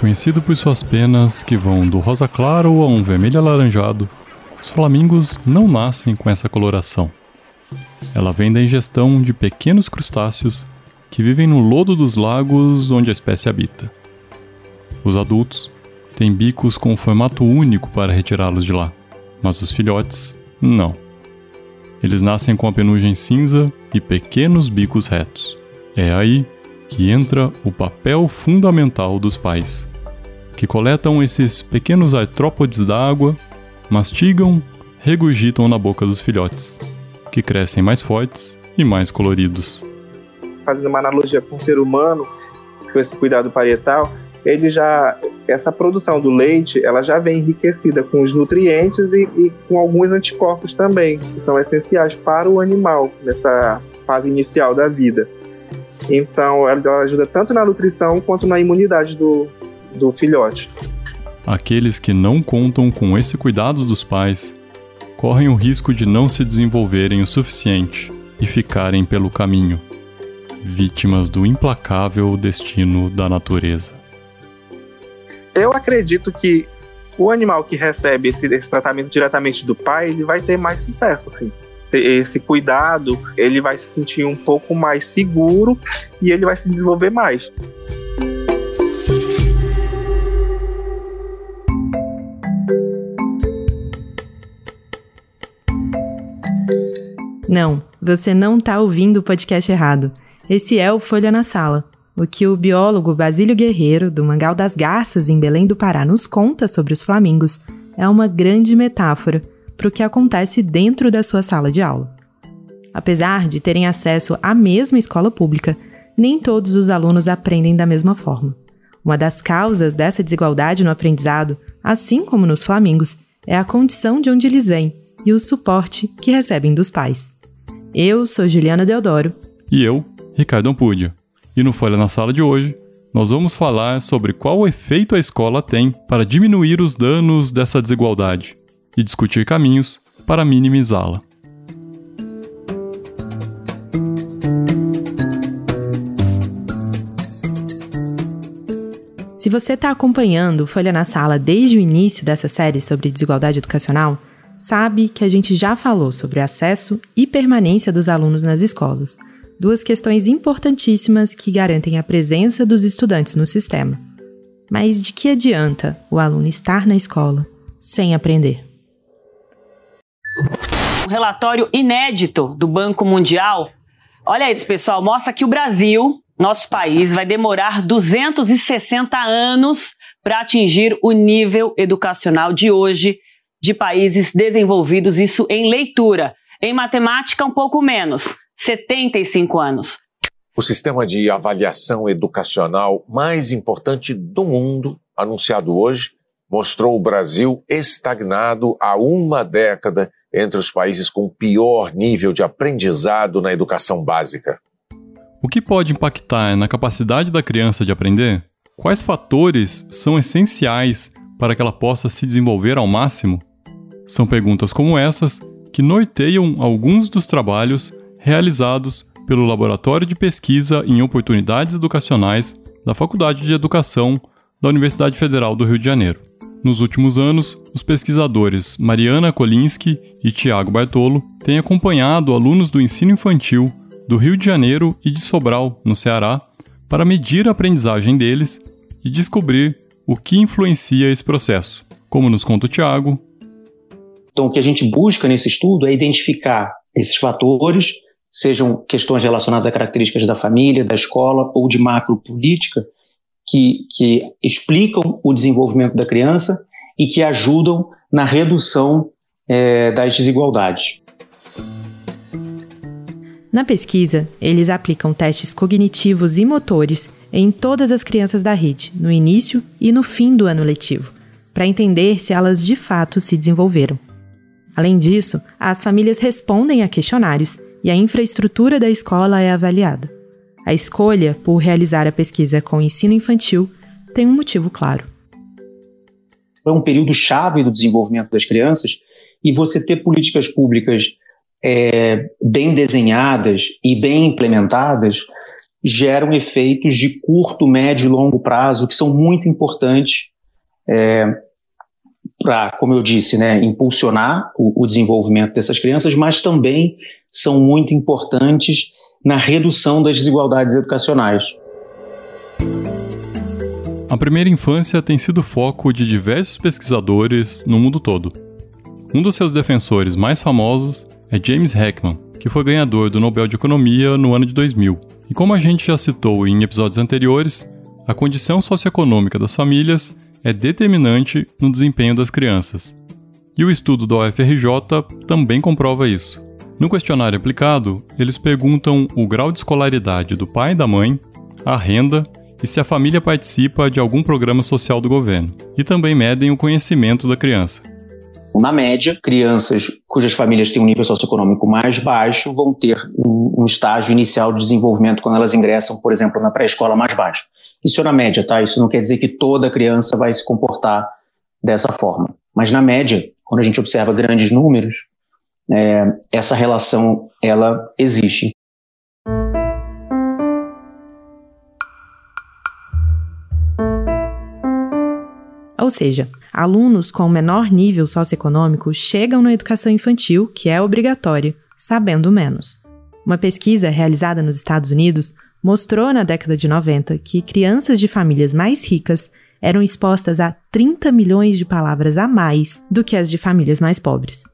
Conhecido por suas penas que vão do rosa claro a um vermelho alaranjado, os flamingos não nascem com essa coloração. Ela vem da ingestão de pequenos crustáceos que vivem no lodo dos lagos onde a espécie habita. Os adultos têm bicos com formato único para retirá-los de lá, mas os filhotes não. Eles nascem com a penugem cinza e pequenos bicos retos. É aí que entra o papel fundamental dos pais, que coletam esses pequenos artrópodes da água, mastigam, regurgitam na boca dos filhotes, que crescem mais fortes e mais coloridos. Fazendo uma analogia com o ser humano, com esse cuidado parietal, ele já essa produção do leite ela já vem enriquecida com os nutrientes e, e, com alguns anticorpos também que são essenciais para o animal nessa fase inicial da vida então ela ajuda tanto na nutrição quanto na imunidade do, do filhote. Aqueles que não contam com esse cuidado dos pais correm o risco de não se desenvolverem o suficiente e ficarem pelo caminho vítimas do implacável destino da natureza. Eu acredito que o animal que recebe esse, esse tratamento diretamente do pai, ele vai ter mais sucesso, assim. Esse cuidado, ele vai se sentir um pouco mais seguro e ele vai se desenvolver mais. Não, você não está ouvindo o podcast errado. Esse é o Folha na Sala o que o biólogo Basílio Guerreiro, do Mangal das Garças, em Belém do Pará, nos conta sobre os flamingos é uma grande metáfora para o que acontece dentro da sua sala de aula. Apesar de terem acesso à mesma escola pública, nem todos os alunos aprendem da mesma forma. Uma das causas dessa desigualdade no aprendizado, assim como nos flamingos, é a condição de onde eles vêm e o suporte que recebem dos pais. Eu sou Juliana Deodoro. E eu, Ricardo Ampúdio. E no Folha na Sala de hoje, nós vamos falar sobre qual efeito a escola tem para diminuir os danos dessa desigualdade e discutir caminhos para minimizá-la. Se você está acompanhando Folha na Sala desde o início dessa série sobre desigualdade educacional, sabe que a gente já falou sobre acesso e permanência dos alunos nas escolas duas questões importantíssimas que garantem a presença dos estudantes no sistema. Mas de que adianta o aluno estar na escola sem aprender? Um relatório inédito do Banco Mundial. Olha isso, pessoal, mostra que o Brasil, nosso país, vai demorar 260 anos para atingir o nível educacional de hoje de países desenvolvidos, isso em leitura. Em matemática, um pouco menos. 75 anos. O sistema de avaliação educacional mais importante do mundo, anunciado hoje, mostrou o Brasil estagnado há uma década entre os países com pior nível de aprendizado na educação básica. O que pode impactar na capacidade da criança de aprender? Quais fatores são essenciais para que ela possa se desenvolver ao máximo? São perguntas como essas que norteiam alguns dos trabalhos realizados pelo Laboratório de Pesquisa em Oportunidades Educacionais da Faculdade de Educação da Universidade Federal do Rio de Janeiro. Nos últimos anos, os pesquisadores Mariana Kolinski e Tiago Bartolo têm acompanhado alunos do ensino infantil do Rio de Janeiro e de Sobral, no Ceará, para medir a aprendizagem deles e descobrir o que influencia esse processo. Como nos conta o Tiago. Então, o que a gente busca nesse estudo é identificar esses fatores sejam questões relacionadas a características da família, da escola ou de macro política, que, que explicam o desenvolvimento da criança e que ajudam na redução é, das desigualdades. Na pesquisa, eles aplicam testes cognitivos e motores em todas as crianças da rede, no início e no fim do ano letivo, para entender se elas de fato se desenvolveram. Além disso, as famílias respondem a questionários e a infraestrutura da escola é avaliada. A escolha por realizar a pesquisa com ensino infantil tem um motivo claro. É um período chave do desenvolvimento das crianças e você ter políticas públicas é, bem desenhadas e bem implementadas geram efeitos de curto, médio e longo prazo que são muito importantes é, para, como eu disse, né, impulsionar o, o desenvolvimento dessas crianças, mas também são muito importantes na redução das desigualdades educacionais. A primeira infância tem sido foco de diversos pesquisadores no mundo todo. Um dos seus defensores mais famosos é James Heckman, que foi ganhador do Nobel de Economia no ano de 2000. E como a gente já citou em episódios anteriores, a condição socioeconômica das famílias é determinante no desempenho das crianças. E o estudo da UFRJ também comprova isso. No questionário aplicado, eles perguntam o grau de escolaridade do pai e da mãe, a renda e se a família participa de algum programa social do governo, e também medem o conhecimento da criança. Na média, crianças cujas famílias têm um nível socioeconômico mais baixo vão ter um, um estágio inicial de desenvolvimento quando elas ingressam, por exemplo, na pré-escola mais baixo. Isso é na média, tá? Isso não quer dizer que toda criança vai se comportar dessa forma. Mas na média, quando a gente observa grandes números, é, essa relação ela existe. Ou seja, alunos com menor nível socioeconômico chegam na educação infantil, que é obrigatória, sabendo menos. Uma pesquisa realizada nos Estados Unidos mostrou na década de 90 que crianças de famílias mais ricas eram expostas a 30 milhões de palavras a mais do que as de famílias mais pobres.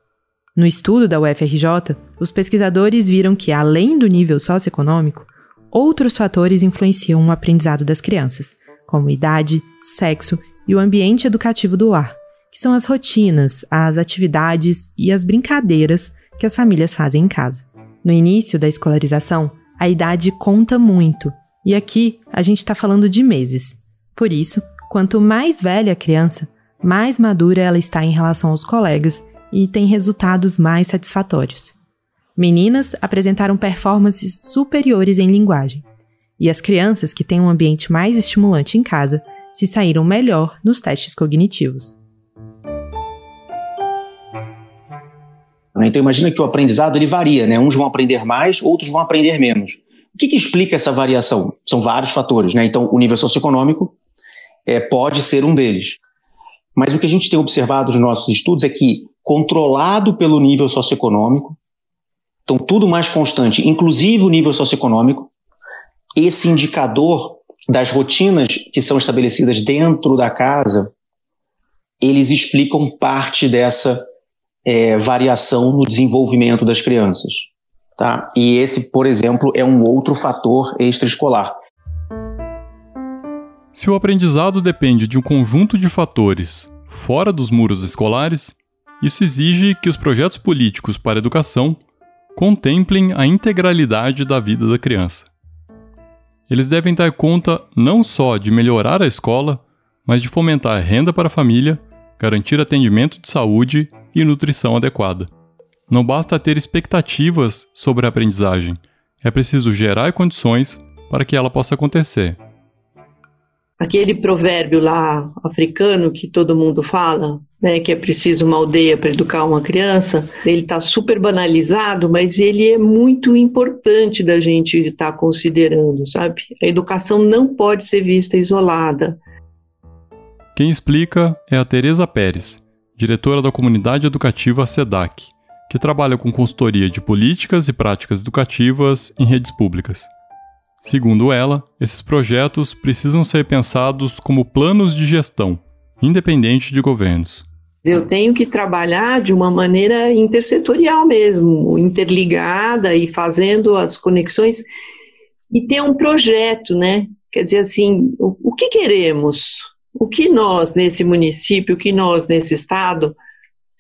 No estudo da UFRJ, os pesquisadores viram que, além do nível socioeconômico, outros fatores influenciam o aprendizado das crianças, como idade, sexo e o ambiente educativo do lar, que são as rotinas, as atividades e as brincadeiras que as famílias fazem em casa. No início da escolarização, a idade conta muito, e aqui a gente está falando de meses. Por isso, quanto mais velha a criança, mais madura ela está em relação aos colegas e tem resultados mais satisfatórios. Meninas apresentaram performances superiores em linguagem, e as crianças que têm um ambiente mais estimulante em casa se saíram melhor nos testes cognitivos. Então imagina que o aprendizado ele varia, né? Uns vão aprender mais, outros vão aprender menos. O que, que explica essa variação? São vários fatores, né? Então o nível socioeconômico é, pode ser um deles. Mas o que a gente tem observado nos nossos estudos é que, controlado pelo nível socioeconômico, então tudo mais constante, inclusive o nível socioeconômico, esse indicador das rotinas que são estabelecidas dentro da casa, eles explicam parte dessa é, variação no desenvolvimento das crianças. Tá? E esse, por exemplo, é um outro fator extraescolar. Se o aprendizado depende de um conjunto de fatores fora dos muros escolares, isso exige que os projetos políticos para a educação contemplem a integralidade da vida da criança. Eles devem dar conta não só de melhorar a escola, mas de fomentar renda para a família, garantir atendimento de saúde e nutrição adequada. Não basta ter expectativas sobre a aprendizagem, é preciso gerar condições para que ela possa acontecer. Aquele provérbio lá africano que todo mundo fala, né, que é preciso uma aldeia para educar uma criança, ele está super banalizado, mas ele é muito importante da gente estar tá considerando, sabe? A educação não pode ser vista isolada. Quem explica é a Tereza Pérez, diretora da comunidade educativa SEDAC, que trabalha com consultoria de políticas e práticas educativas em redes públicas. Segundo ela, esses projetos precisam ser pensados como planos de gestão, independente de governos. Eu tenho que trabalhar de uma maneira intersetorial mesmo, interligada e fazendo as conexões e ter um projeto, né? Quer dizer assim, o, o que queremos? O que nós nesse município, o que nós nesse estado,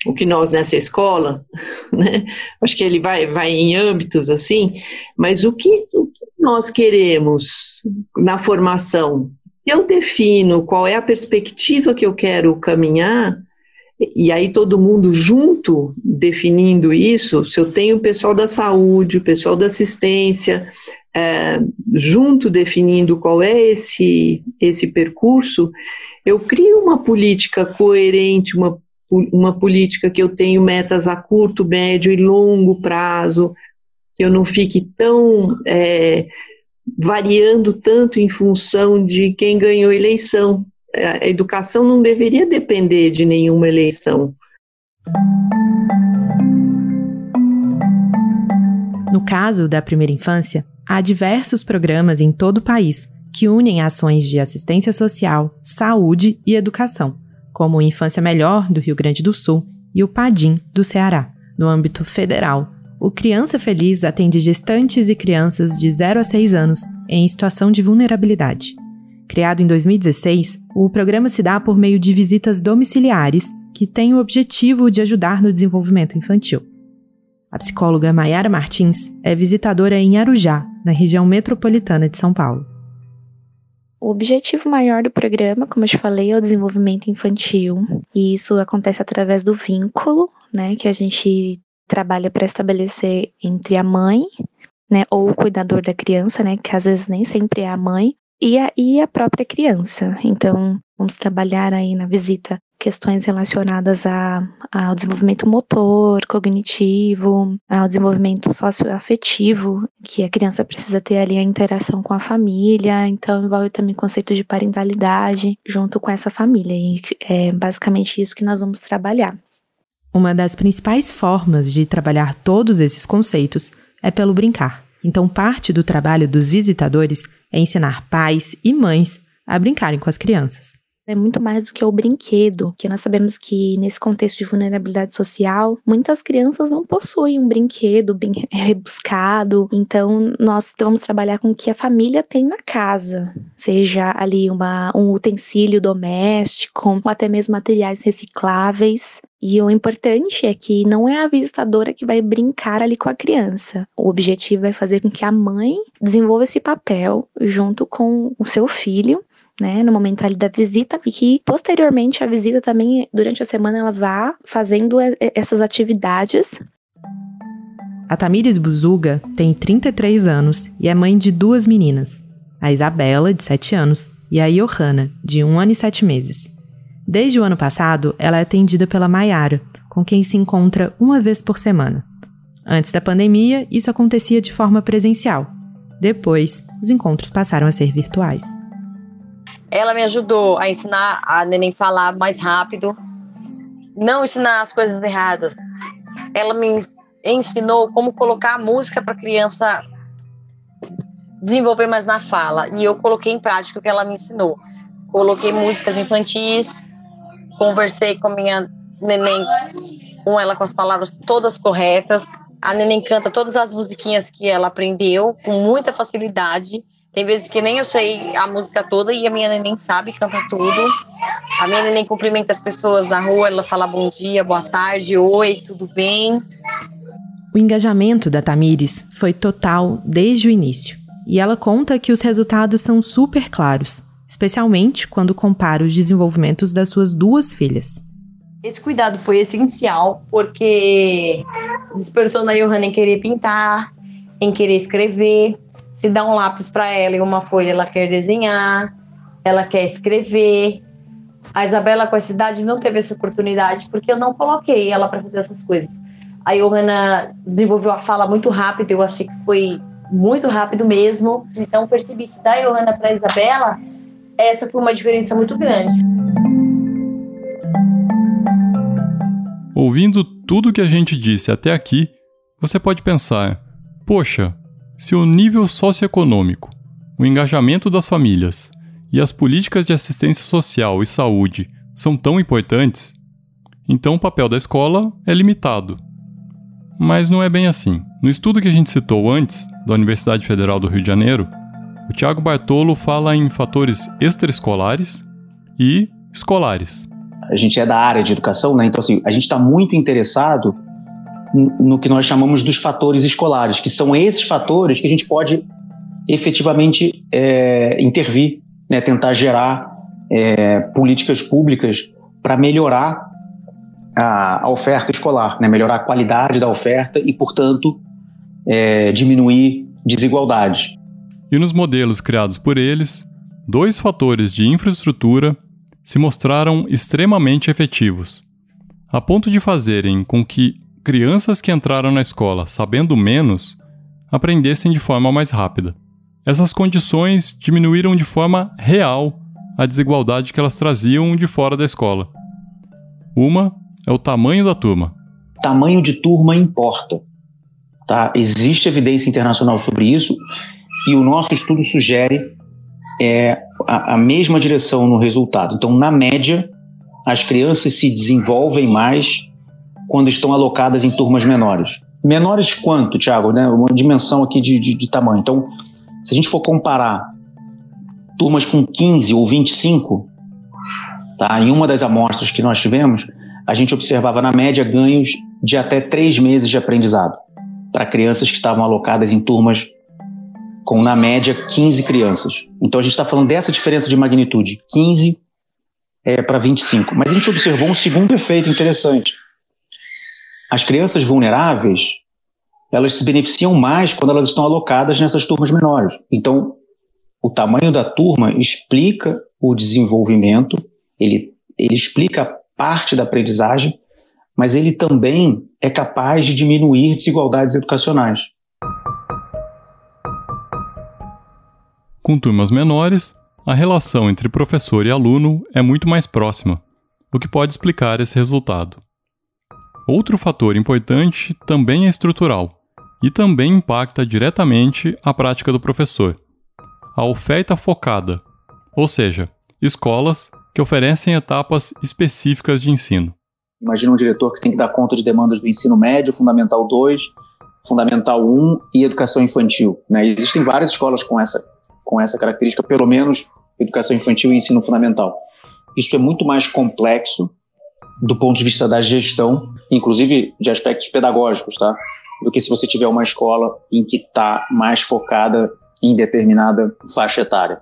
o que nós nessa escola, né? Acho que ele vai, vai em âmbitos assim, mas o que, o nós queremos na formação, eu defino qual é a perspectiva que eu quero caminhar, e aí todo mundo junto definindo isso, se eu tenho o pessoal da saúde, o pessoal da assistência, é, junto definindo qual é esse, esse percurso, eu crio uma política coerente, uma, uma política que eu tenho metas a curto, médio e longo prazo, que eu não fique tão é, variando tanto em função de quem ganhou eleição. A educação não deveria depender de nenhuma eleição. No caso da primeira infância, há diversos programas em todo o país que unem ações de assistência social, saúde e educação, como o Infância Melhor do Rio Grande do Sul e o Padim do Ceará. No âmbito federal, o Criança Feliz atende gestantes e crianças de 0 a 6 anos em situação de vulnerabilidade. Criado em 2016, o programa se dá por meio de visitas domiciliares que têm o objetivo de ajudar no desenvolvimento infantil. A psicóloga Mayara Martins é visitadora em Arujá, na região metropolitana de São Paulo. O objetivo maior do programa, como eu te falei, é o desenvolvimento infantil. E isso acontece através do vínculo, né, que a gente trabalha para estabelecer entre a mãe, né, ou o cuidador da criança, né, que às vezes nem sempre é a mãe, e a, e a própria criança. Então, vamos trabalhar aí na visita questões relacionadas a, ao desenvolvimento motor, cognitivo, ao desenvolvimento socioafetivo, que a criança precisa ter ali a interação com a família, então envolve também o conceito de parentalidade junto com essa família, e é basicamente isso que nós vamos trabalhar. Uma das principais formas de trabalhar todos esses conceitos é pelo brincar. Então, parte do trabalho dos visitadores é ensinar pais e mães a brincarem com as crianças é muito mais do que o brinquedo, que nós sabemos que nesse contexto de vulnerabilidade social, muitas crianças não possuem um brinquedo bem rebuscado, então nós vamos trabalhar com o que a família tem na casa, seja ali uma, um utensílio doméstico, ou até mesmo materiais recicláveis, e o importante é que não é a visitadora que vai brincar ali com a criança. O objetivo é fazer com que a mãe desenvolva esse papel junto com o seu filho né, no momento ali da visita e que posteriormente a visita também durante a semana ela vá fazendo essas atividades. A Tamires Buzuga tem 33 anos e é mãe de duas meninas, a Isabela, de 7 anos, e a Johanna, de 1 ano e 7 meses. Desde o ano passado, ela é atendida pela Maiara, com quem se encontra uma vez por semana. Antes da pandemia, isso acontecia de forma presencial. Depois, os encontros passaram a ser virtuais. Ela me ajudou a ensinar a neném falar mais rápido, não ensinar as coisas erradas. Ela me ensinou como colocar a música para a criança desenvolver mais na fala e eu coloquei em prática o que ela me ensinou. Coloquei músicas infantis, conversei com minha neném, com ela com as palavras todas corretas. A neném canta todas as musiquinhas que ela aprendeu com muita facilidade tem vezes que nem eu sei a música toda e a minha neném sabe, canta tudo. A minha neném cumprimenta as pessoas na rua, ela fala bom dia, boa tarde, oi, tudo bem. O engajamento da Tamires foi total desde o início. E ela conta que os resultados são super claros, especialmente quando compara os desenvolvimentos das suas duas filhas. Esse cuidado foi essencial porque despertou na Johanna em querer pintar, em querer escrever, se dá um lápis para ela e uma folha, ela quer desenhar, ela quer escrever. A Isabela, com essa idade, não teve essa oportunidade porque eu não coloquei ela para fazer essas coisas. A Johanna desenvolveu a fala muito rápido, eu achei que foi muito rápido mesmo. Então, percebi que da Johanna para a Isabela, essa foi uma diferença muito grande. Ouvindo tudo que a gente disse até aqui, você pode pensar: poxa, se o nível socioeconômico, o engajamento das famílias e as políticas de assistência social e saúde são tão importantes, então o papel da escola é limitado. Mas não é bem assim. No estudo que a gente citou antes, da Universidade Federal do Rio de Janeiro, o Tiago Bartolo fala em fatores extraescolares e escolares. A gente é da área de educação, né? Então, assim, a gente está muito interessado no que nós chamamos dos fatores escolares, que são esses fatores que a gente pode efetivamente é, intervir, né, tentar gerar é, políticas públicas para melhorar a, a, oferta escolar, né, melhorar a qualidade da oferta e, portanto, é, diminuir desigualdades. E nos modelos criados por eles, dois fatores de infraestrutura se mostraram extremamente efetivos, a ponto de fazerem com que crianças que entraram na escola sabendo menos aprendessem de forma mais rápida. essas condições diminuíram de forma real a desigualdade que elas traziam de fora da escola. Uma é o tamanho da turma. Tamanho de turma importa. Tá? Existe evidência internacional sobre isso e o nosso estudo sugere é, a, a mesma direção no resultado. Então, na média, as crianças se desenvolvem mais quando estão alocadas em turmas menores. Menores quanto, Tiago? Né? Uma dimensão aqui de, de, de, tamanho. Então, se a gente for comparar turmas com 15 ou 25, tá? em uma das amostras que nós tivemos, a gente observava na média ganhos de até três meses de aprendizado para crianças que estavam alocadas em turmas com, na média, 15 crianças. Então a gente está falando dessa diferença de magnitude, 15 é, para 25. Mas a gente observou um segundo efeito interessante. As crianças vulneráveis, elas se beneficiam mais quando elas estão alocadas nessas turmas menores. Então, o tamanho da turma explica o desenvolvimento, ele, ele explica parte da aprendizagem, mas ele também é capaz de diminuir desigualdades educacionais. Com turmas menores, a relação entre professor e aluno é muito mais próxima, o que pode explicar esse resultado. Outro fator importante também é estrutural e também impacta diretamente a prática do professor. A oferta focada, ou seja, escolas que oferecem etapas específicas de ensino. Imagina um diretor que tem que dar conta de demandas do ensino médio, fundamental 2, fundamental 1 e educação infantil. Né? Existem várias escolas com essa com essa característica, pelo menos educação infantil e ensino fundamental. Isso é muito mais complexo do ponto de vista da gestão, inclusive de aspectos pedagógicos, tá? Do que se você tiver uma escola em que está mais focada em determinada faixa etária.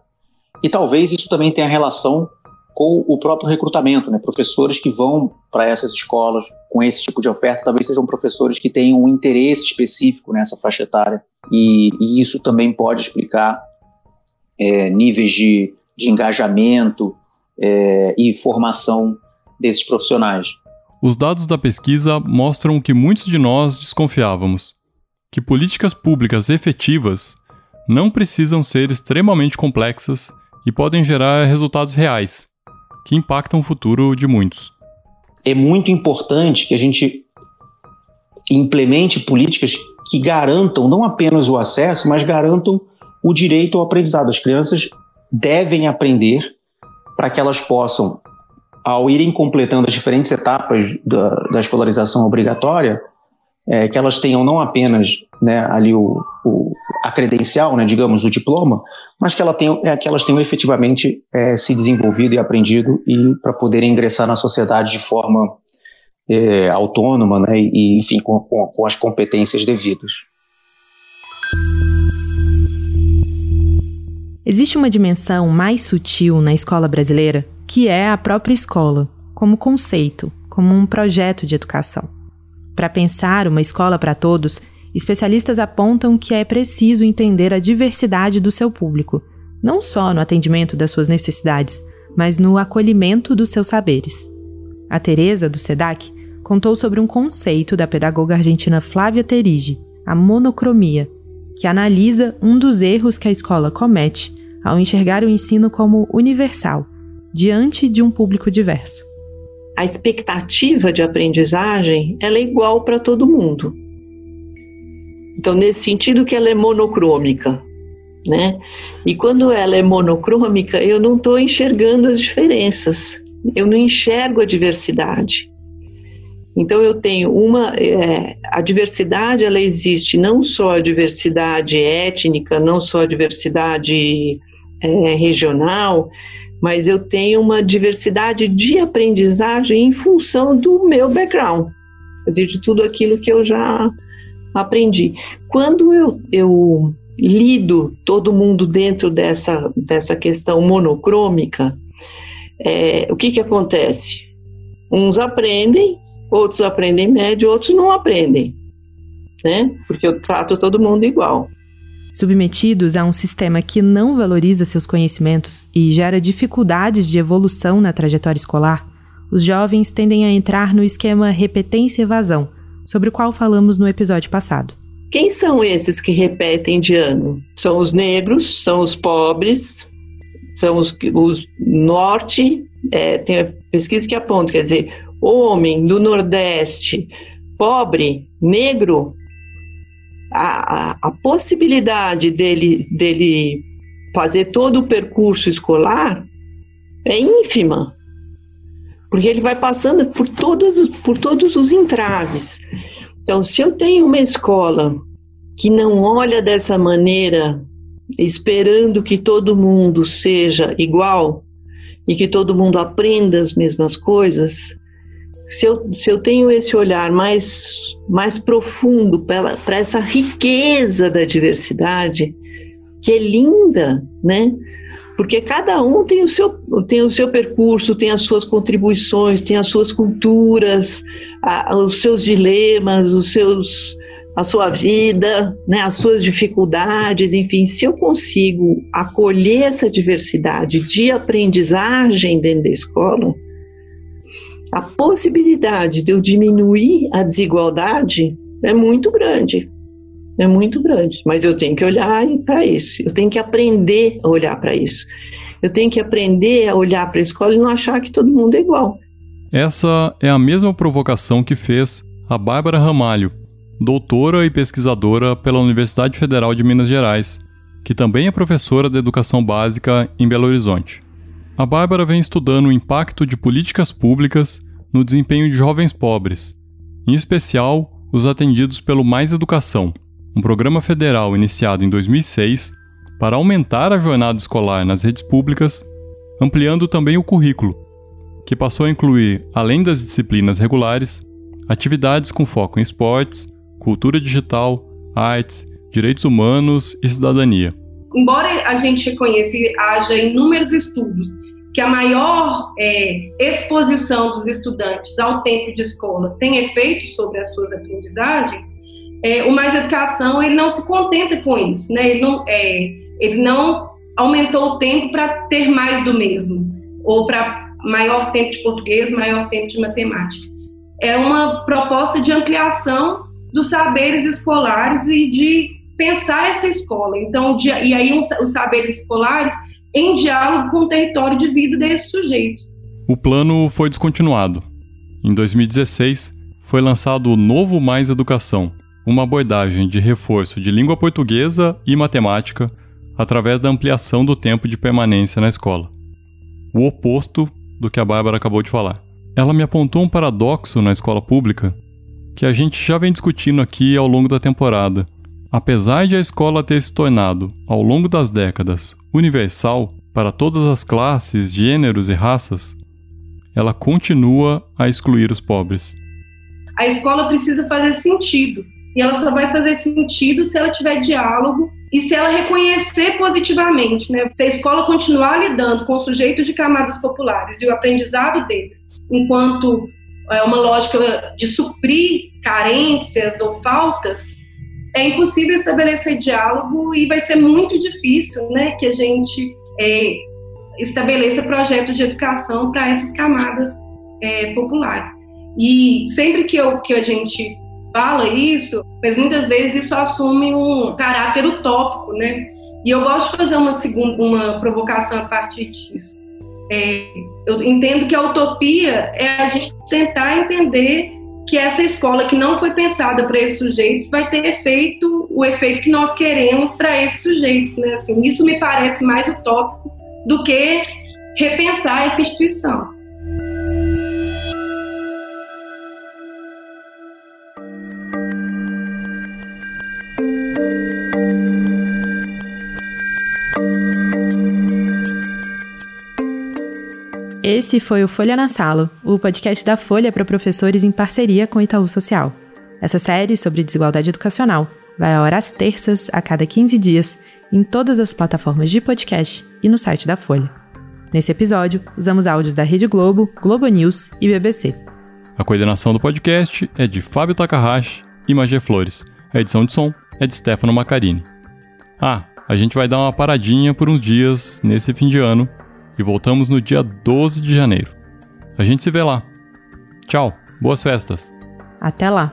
E talvez isso também tenha relação com o próprio recrutamento, né? Professores que vão para essas escolas com esse tipo de oferta, talvez sejam professores que tenham um interesse específico nessa faixa etária. E, e isso também pode explicar é, níveis de, de engajamento é, e formação desses profissionais. Os dados da pesquisa mostram o que muitos de nós desconfiávamos: que políticas públicas efetivas não precisam ser extremamente complexas e podem gerar resultados reais, que impactam o futuro de muitos. É muito importante que a gente implemente políticas que garantam não apenas o acesso, mas garantam o direito ao aprendizado. As crianças devem aprender para que elas possam, ao irem completando as diferentes etapas da, da escolarização obrigatória, é, que elas tenham não apenas né, ali o, o, a credencial, né, digamos, o diploma, mas que, ela tenham, é, que elas tenham efetivamente é, se desenvolvido e aprendido e para poderem ingressar na sociedade de forma é, autônoma né, e, enfim, com, com, com as competências devidas. Existe uma dimensão mais sutil na escola brasileira, que é a própria escola, como conceito, como um projeto de educação. Para pensar uma escola para todos, especialistas apontam que é preciso entender a diversidade do seu público, não só no atendimento das suas necessidades, mas no acolhimento dos seus saberes. A Teresa, do SEDAC, contou sobre um conceito da pedagoga argentina Flávia Terige, a monocromia, que analisa um dos erros que a escola comete ao enxergar o ensino como universal, diante de um público diverso. A expectativa de aprendizagem ela é igual para todo mundo. Então, nesse sentido que ela é monocrômica, né? E quando ela é monocrômica, eu não estou enxergando as diferenças, eu não enxergo a diversidade. Então eu tenho uma é, a diversidade ela existe não só a diversidade étnica, não só a diversidade é, regional, mas eu tenho uma diversidade de aprendizagem em função do meu background, de tudo aquilo que eu já aprendi. Quando eu, eu lido todo mundo dentro dessa, dessa questão monocrômica, é, o que, que acontece? Uns aprendem outros aprendem médio, outros não aprendem, né? Porque eu trato todo mundo igual. Submetidos a um sistema que não valoriza seus conhecimentos e gera dificuldades de evolução na trajetória escolar, os jovens tendem a entrar no esquema repetência-evasão, sobre o qual falamos no episódio passado. Quem são esses que repetem de ano? São os negros, são os pobres, são os, os norte, é, tem pesquisa que aponta, quer dizer, homem do Nordeste, pobre, negro, a, a, possibilidade dele, dele fazer todo o percurso escolar é ínfima, porque ele vai passando por todos, por todos os entraves. Então, se eu tenho uma escola que não olha dessa maneira, esperando que todo mundo seja igual e que todo mundo aprenda as mesmas coisas, se eu, se eu tenho esse olhar mais, mais profundo para essa riqueza da diversidade, que é linda, né? Porque cada um tem o, seu, tem o seu percurso, tem as suas contribuições, tem as suas culturas, a, os seus dilemas, os seus, a sua vida, né, as suas dificuldades, enfim, se eu consigo acolher essa diversidade de aprendizagem dentro da escola, a possibilidade de eu diminuir a desigualdade é muito grande. É muito grande. Mas eu tenho que olhar para isso. Eu tenho que aprender a olhar para isso. Eu tenho que aprender a olhar para a escola e não achar que todo mundo é igual. Essa é a mesma provocação que fez a Bárbara Ramalho, doutora e pesquisadora pela Universidade Federal de Minas Gerais, que também é professora de educação básica em Belo Horizonte. A Bárbara vem estudando o impacto de políticas públicas no desempenho de jovens pobres, em especial os atendidos pelo Mais Educação, um programa federal iniciado em 2006 para aumentar a jornada escolar nas redes públicas, ampliando também o currículo, que passou a incluir, além das disciplinas regulares, atividades com foco em esportes, cultura digital, artes, direitos humanos e cidadania. Embora a gente reconheça que haja inúmeros estudos que a maior é, exposição dos estudantes ao tempo de escola tem efeito sobre as suas aprendizagens, é, o Mais Educação ele não se contenta com isso, né? Ele não, é, ele não aumentou o tempo para ter mais do mesmo, ou para maior tempo de português, maior tempo de matemática. É uma proposta de ampliação dos saberes escolares e de pensar essa escola. Então, de, e aí os, os saberes escolares em diálogo com o território de vida desse sujeito. O plano foi descontinuado. Em 2016, foi lançado o Novo Mais Educação, uma abordagem de reforço de língua portuguesa e matemática através da ampliação do tempo de permanência na escola. O oposto do que a Bárbara acabou de falar. Ela me apontou um paradoxo na escola pública que a gente já vem discutindo aqui ao longo da temporada. Apesar de a escola ter se tornado, ao longo das décadas, universal para todas as classes, gêneros e raças, ela continua a excluir os pobres. A escola precisa fazer sentido. E ela só vai fazer sentido se ela tiver diálogo e se ela reconhecer positivamente, né? Se a escola continuar lidando com sujeitos de camadas populares e o aprendizado deles, enquanto é uma lógica de suprir carências ou faltas, é impossível estabelecer diálogo e vai ser muito difícil, né, que a gente é, estabeleça projetos de educação para essas camadas é, populares. E sempre que, eu, que a gente fala isso, mas muitas vezes isso assume um caráter utópico, né? E eu gosto de fazer uma segunda, uma provocação a partir disso. É, eu entendo que a utopia é a gente tentar entender que essa escola que não foi pensada para esses sujeitos vai ter efeito, o efeito que nós queremos para esses sujeitos, né? Assim, isso me parece mais utópico do que repensar essa instituição. Esse foi o Folha na Sala, o podcast da Folha para professores em parceria com o Itaú Social. Essa série sobre desigualdade educacional vai ao ar às terças, a cada 15 dias, em todas as plataformas de podcast e no site da Folha. Nesse episódio, usamos áudios da Rede Globo, Globo News e BBC. A coordenação do podcast é de Fábio Takahashi e Magé Flores. A edição de som é de Stefano Macarini. Ah, a gente vai dar uma paradinha por uns dias nesse fim de ano e voltamos no dia 12 de janeiro. A gente se vê lá. Tchau, boas festas. Até lá.